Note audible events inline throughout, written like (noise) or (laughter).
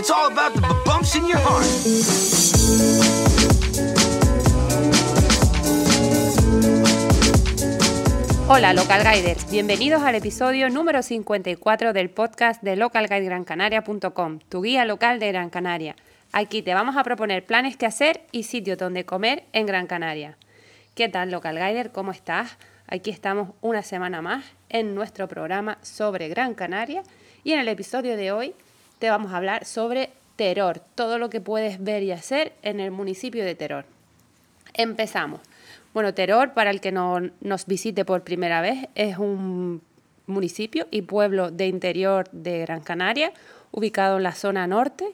It's all about the bumps in your heart. Hola Local Guiders, bienvenidos al episodio número 54 del podcast de localguidegrancanaria.com, tu guía local de Gran Canaria. Aquí te vamos a proponer planes que hacer y sitios donde comer en Gran Canaria. ¿Qué tal Local Guider? ¿Cómo estás? Aquí estamos una semana más en nuestro programa sobre Gran Canaria y en el episodio de hoy te vamos a hablar sobre Teror, todo lo que puedes ver y hacer en el municipio de Teror. Empezamos. Bueno, Teror, para el que no nos visite por primera vez, es un municipio y pueblo de interior de Gran Canaria, ubicado en la zona norte.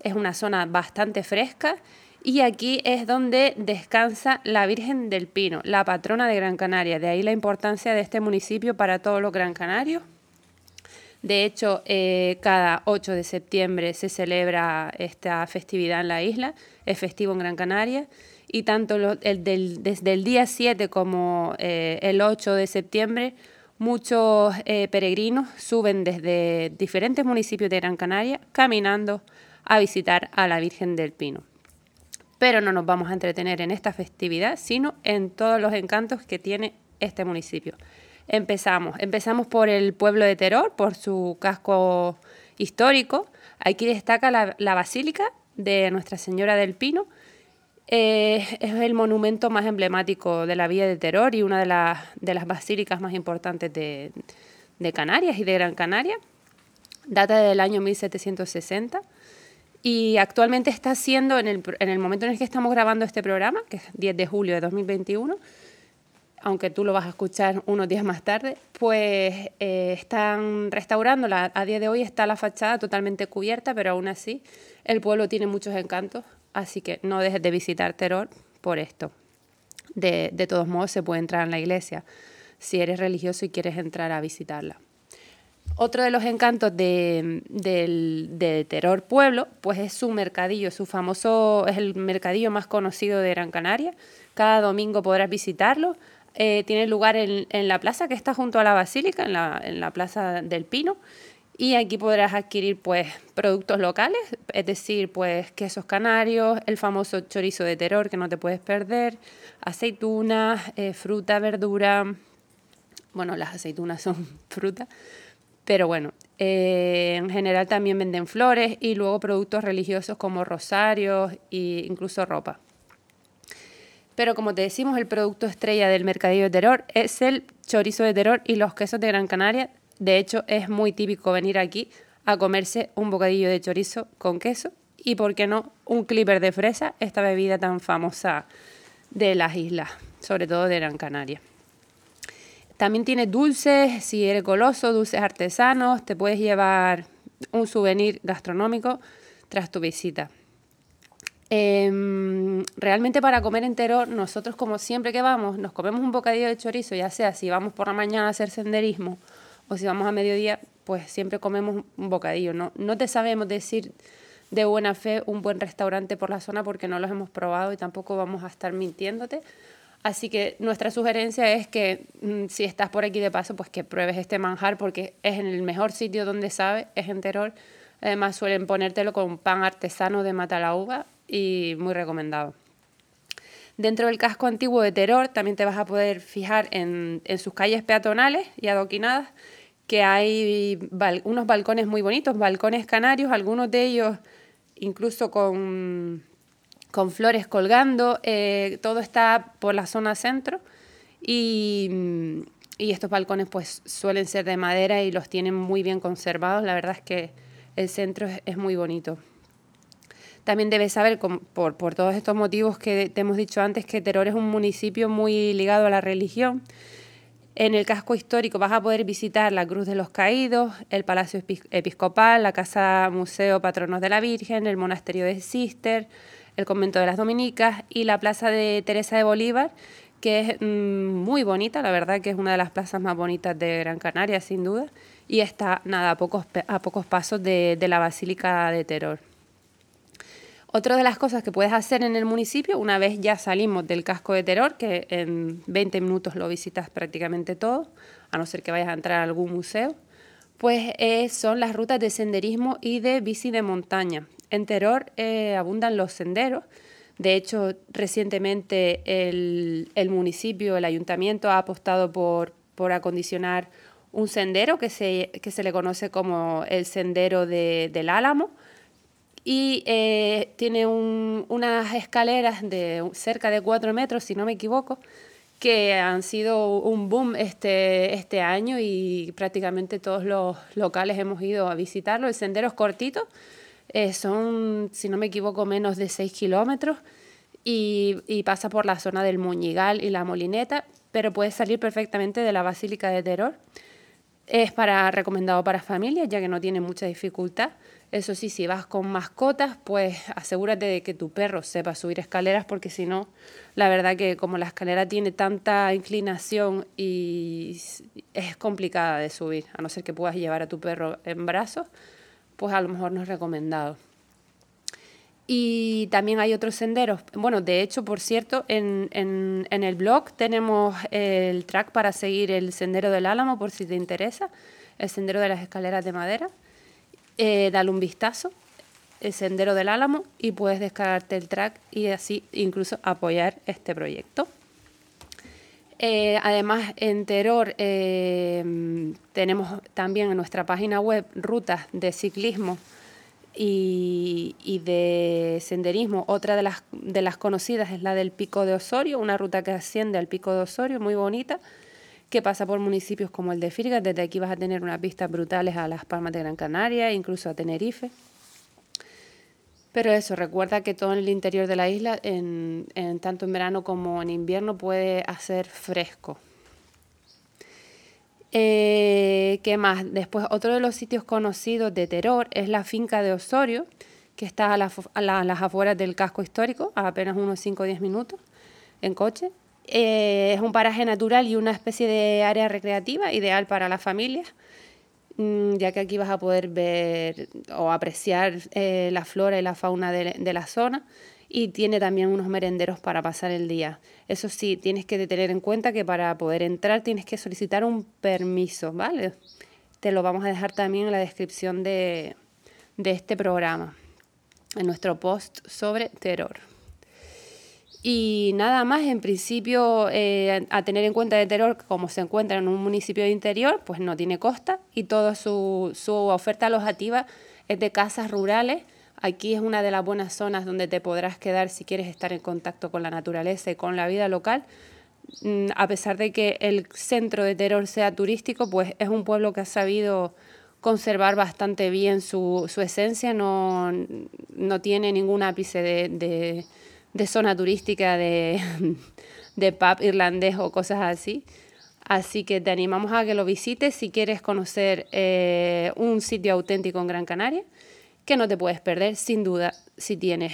Es una zona bastante fresca y aquí es donde descansa la Virgen del Pino, la patrona de Gran Canaria. De ahí la importancia de este municipio para todos los gran canarios. De hecho, eh, cada 8 de septiembre se celebra esta festividad en la isla, es festivo en Gran Canaria y tanto desde el día 7 como eh, el 8 de septiembre muchos eh, peregrinos suben desde diferentes municipios de Gran Canaria caminando a visitar a la Virgen del Pino. Pero no nos vamos a entretener en esta festividad, sino en todos los encantos que tiene este municipio. Empezamos, empezamos por el pueblo de Teror, por su casco histórico. Aquí destaca la Basílica de Nuestra Señora del Pino, eh, es el monumento más emblemático de la Villa de Terror y una de, las basílicas más importantes de, Canarias y de Gran Canaria. Data del año 1760 y actualmente está siendo, en el, momento en el que estamos grabando este programa, que es 10 de julio de 2021, aunque tú lo vas a escuchar unos días más tarde, pues eh, están restaurándola. A día de hoy está la fachada totalmente cubierta, pero aún así el pueblo tiene muchos encantos así que no dejes de visitar Teror por esto. De, todos modos, se puede entrar en la iglesia si eres religioso y quieres entrar a visitarla. Otro de los encantos de, del, Terror Pueblo, pues es su mercadillo, su famoso, es el mercadillo más conocido de Gran Canaria. Cada domingo podrás visitarlo. Eh, tiene lugar en, la plaza que está junto a la basílica, en la, plaza del Pino. Y aquí podrás adquirir pues productos locales, es decir, pues quesos canarios, el famoso chorizo de terror que no te puedes perder, aceitunas, eh, fruta, verdura. Bueno, las aceitunas son (laughs) fruta, pero bueno, eh, en general también venden flores y luego productos religiosos como rosarios e incluso ropa. Pero como te decimos, el producto estrella del mercadillo de terror es el chorizo de terror y los quesos de Gran Canaria de hecho, es muy típico venir aquí a comerse un bocadillo de chorizo con queso y, ¿por qué no?, un clipper de fresa, esta bebida tan famosa de las islas, sobre todo de Gran Canaria. También tiene dulces, si eres goloso, dulces artesanos, te puedes llevar un souvenir gastronómico tras tu visita. Em, realmente para comer entero, nosotros como siempre que vamos, nos comemos un bocadillo de chorizo, ya sea si vamos por la mañana a hacer senderismo o si vamos a mediodía, pues siempre comemos un bocadillo. No, no te sabemos decir de buena fe un buen restaurante por la zona porque no los hemos probado y tampoco vamos a estar mintiéndote. Así que nuestra sugerencia es que mm, si estás por aquí de paso, pues que pruebes este manjar porque es en el mejor sitio donde sabe, es en Teror. Además suelen ponértelo con pan artesano de Matalauga y muy recomendado. Dentro del casco antiguo de Teror también te vas a poder fijar en, en sus calles peatonales y adoquinadas que hay unos balcones muy bonitos, balcones canarios, algunos de ellos incluso con, con flores colgando, eh, todo está por la zona centro y, y, estos balcones pues suelen ser de madera y los tienen muy bien conservados, la verdad es que el centro es, muy bonito. También debes saber, por, todos estos motivos que te hemos dicho antes, que Teror es un municipio muy ligado a la religión en el casco histórico vas a poder visitar la Cruz de los Caídos, el Palacio Episcopal, la Casa Museo Patronos de la Virgen, el Monasterio de Cister, el Convento de las Dominicas y la Plaza de Teresa de Bolívar, que es mm, muy bonita, la verdad que es una de las plazas más bonitas de Gran Canaria, sin duda, y está nada, a pocos, a pocos pasos de, de la Basílica de Teror. Otra de las cosas que puedes hacer en el municipio, una vez ya salimos del casco de Terror, que en 20 minutos lo visitas prácticamente todo, a no ser que vayas a entrar a algún museo, pues eh, son las rutas de senderismo y de bici de montaña. En Teror eh, abundan los senderos. De hecho, recientemente el, municipio, el ayuntamiento ha apostado por, por acondicionar un sendero que se, que se, le conoce como el sendero del Álamo y eh, tiene unas escaleras de cerca de cuatro metros, si no me equivoco, que han sido un boom este, este año y prácticamente todos los locales hemos ido a visitarlo. El sendero es cortito, eh, son, si no me equivoco, menos de 6 kilómetros y, pasa por la zona del Muñigal y la Molineta, pero puede salir perfectamente de la Basílica de Teror. Es para, recomendado para familias, ya que no tiene mucha dificultad. Eso sí, si vas con mascotas, pues asegúrate de que tu perro sepa subir escaleras, porque si no, la verdad que como la escalera tiene tanta inclinación y es complicada de subir, a no ser que puedas llevar a tu perro en brazos, pues a lo mejor no es recomendado. Y también hay otros senderos. Bueno, de hecho, por cierto, en, en, el blog tenemos el track para seguir el sendero del Álamo, por si te interesa, el sendero de las escaleras de madera. Eh, dale un vistazo, el Sendero del Álamo, y puedes descargarte el track y así incluso apoyar este proyecto. Eh, además, en Teror eh, tenemos también en nuestra página web rutas de ciclismo y, y, de senderismo. Otra de las, de las conocidas es la del Pico de Osorio, una ruta que asciende al Pico de Osorio, muy bonita que pasa por municipios como el de Firgas. Desde aquí vas a tener unas vistas brutales a las Palmas de Gran Canaria, incluso a Tenerife. Pero eso, recuerda que todo en el interior de la isla, en, tanto en verano como en invierno, puede hacer fresco. Eh, ¿Qué más? Después, otro de los sitios conocidos de Teror es la finca de Osorio, que está a, las afueras del casco histórico, a apenas unos 5 o 10 minutos en coche. Eh, es un paraje natural y una especie de área recreativa ideal para las familias, mm, ya que aquí vas a poder ver o apreciar eh, la flora y la fauna de, la zona y tiene también unos merenderos para pasar el día. Eso sí, tienes que tener en cuenta que para poder entrar tienes que solicitar un permiso, ¿vale? Te lo vamos a dejar también en la descripción de este programa, en nuestro post sobre terror. Y nada más, en principio, eh, a tener en cuenta de Teror, como se encuentra en un municipio de interior, pues no tiene costa y toda su, su oferta alojativa es de casas rurales. Aquí es una de las buenas zonas donde te podrás quedar si quieres estar en contacto con la naturaleza y con la vida local. Mm, a pesar de que el centro de Teror sea turístico, pues es un pueblo que ha sabido conservar bastante bien su, su esencia, no, no tiene ningún ápice de de zona turística de, (laughs) de pub irlandés o cosas así. Así que te animamos a que lo visites si quieres conocer eh, un sitio auténtico en Gran Canaria, que no te puedes perder sin duda si tienes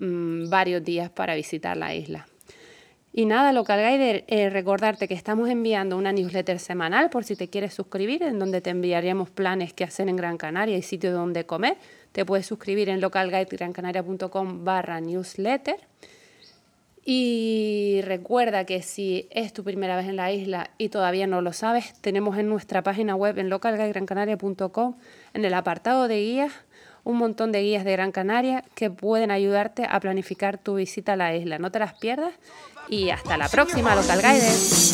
mm, varios días para visitar la isla. Y nada, Local Guide, eh, recordarte que estamos enviando una newsletter semanal por si te quieres suscribir, en donde te enviaríamos planes que hacer en Gran Canaria y sitios donde comer. Te puedes suscribir en localguidegrancanaria.com barra newsletter. Y recuerda que si es tu primera vez en la isla y todavía no lo sabes, tenemos en nuestra página web en localguidegrancanaria.com en el apartado de guías un montón de guías de Gran Canaria que pueden ayudarte a planificar tu visita a la isla. No te las pierdas y hasta la próxima, Local Guiders.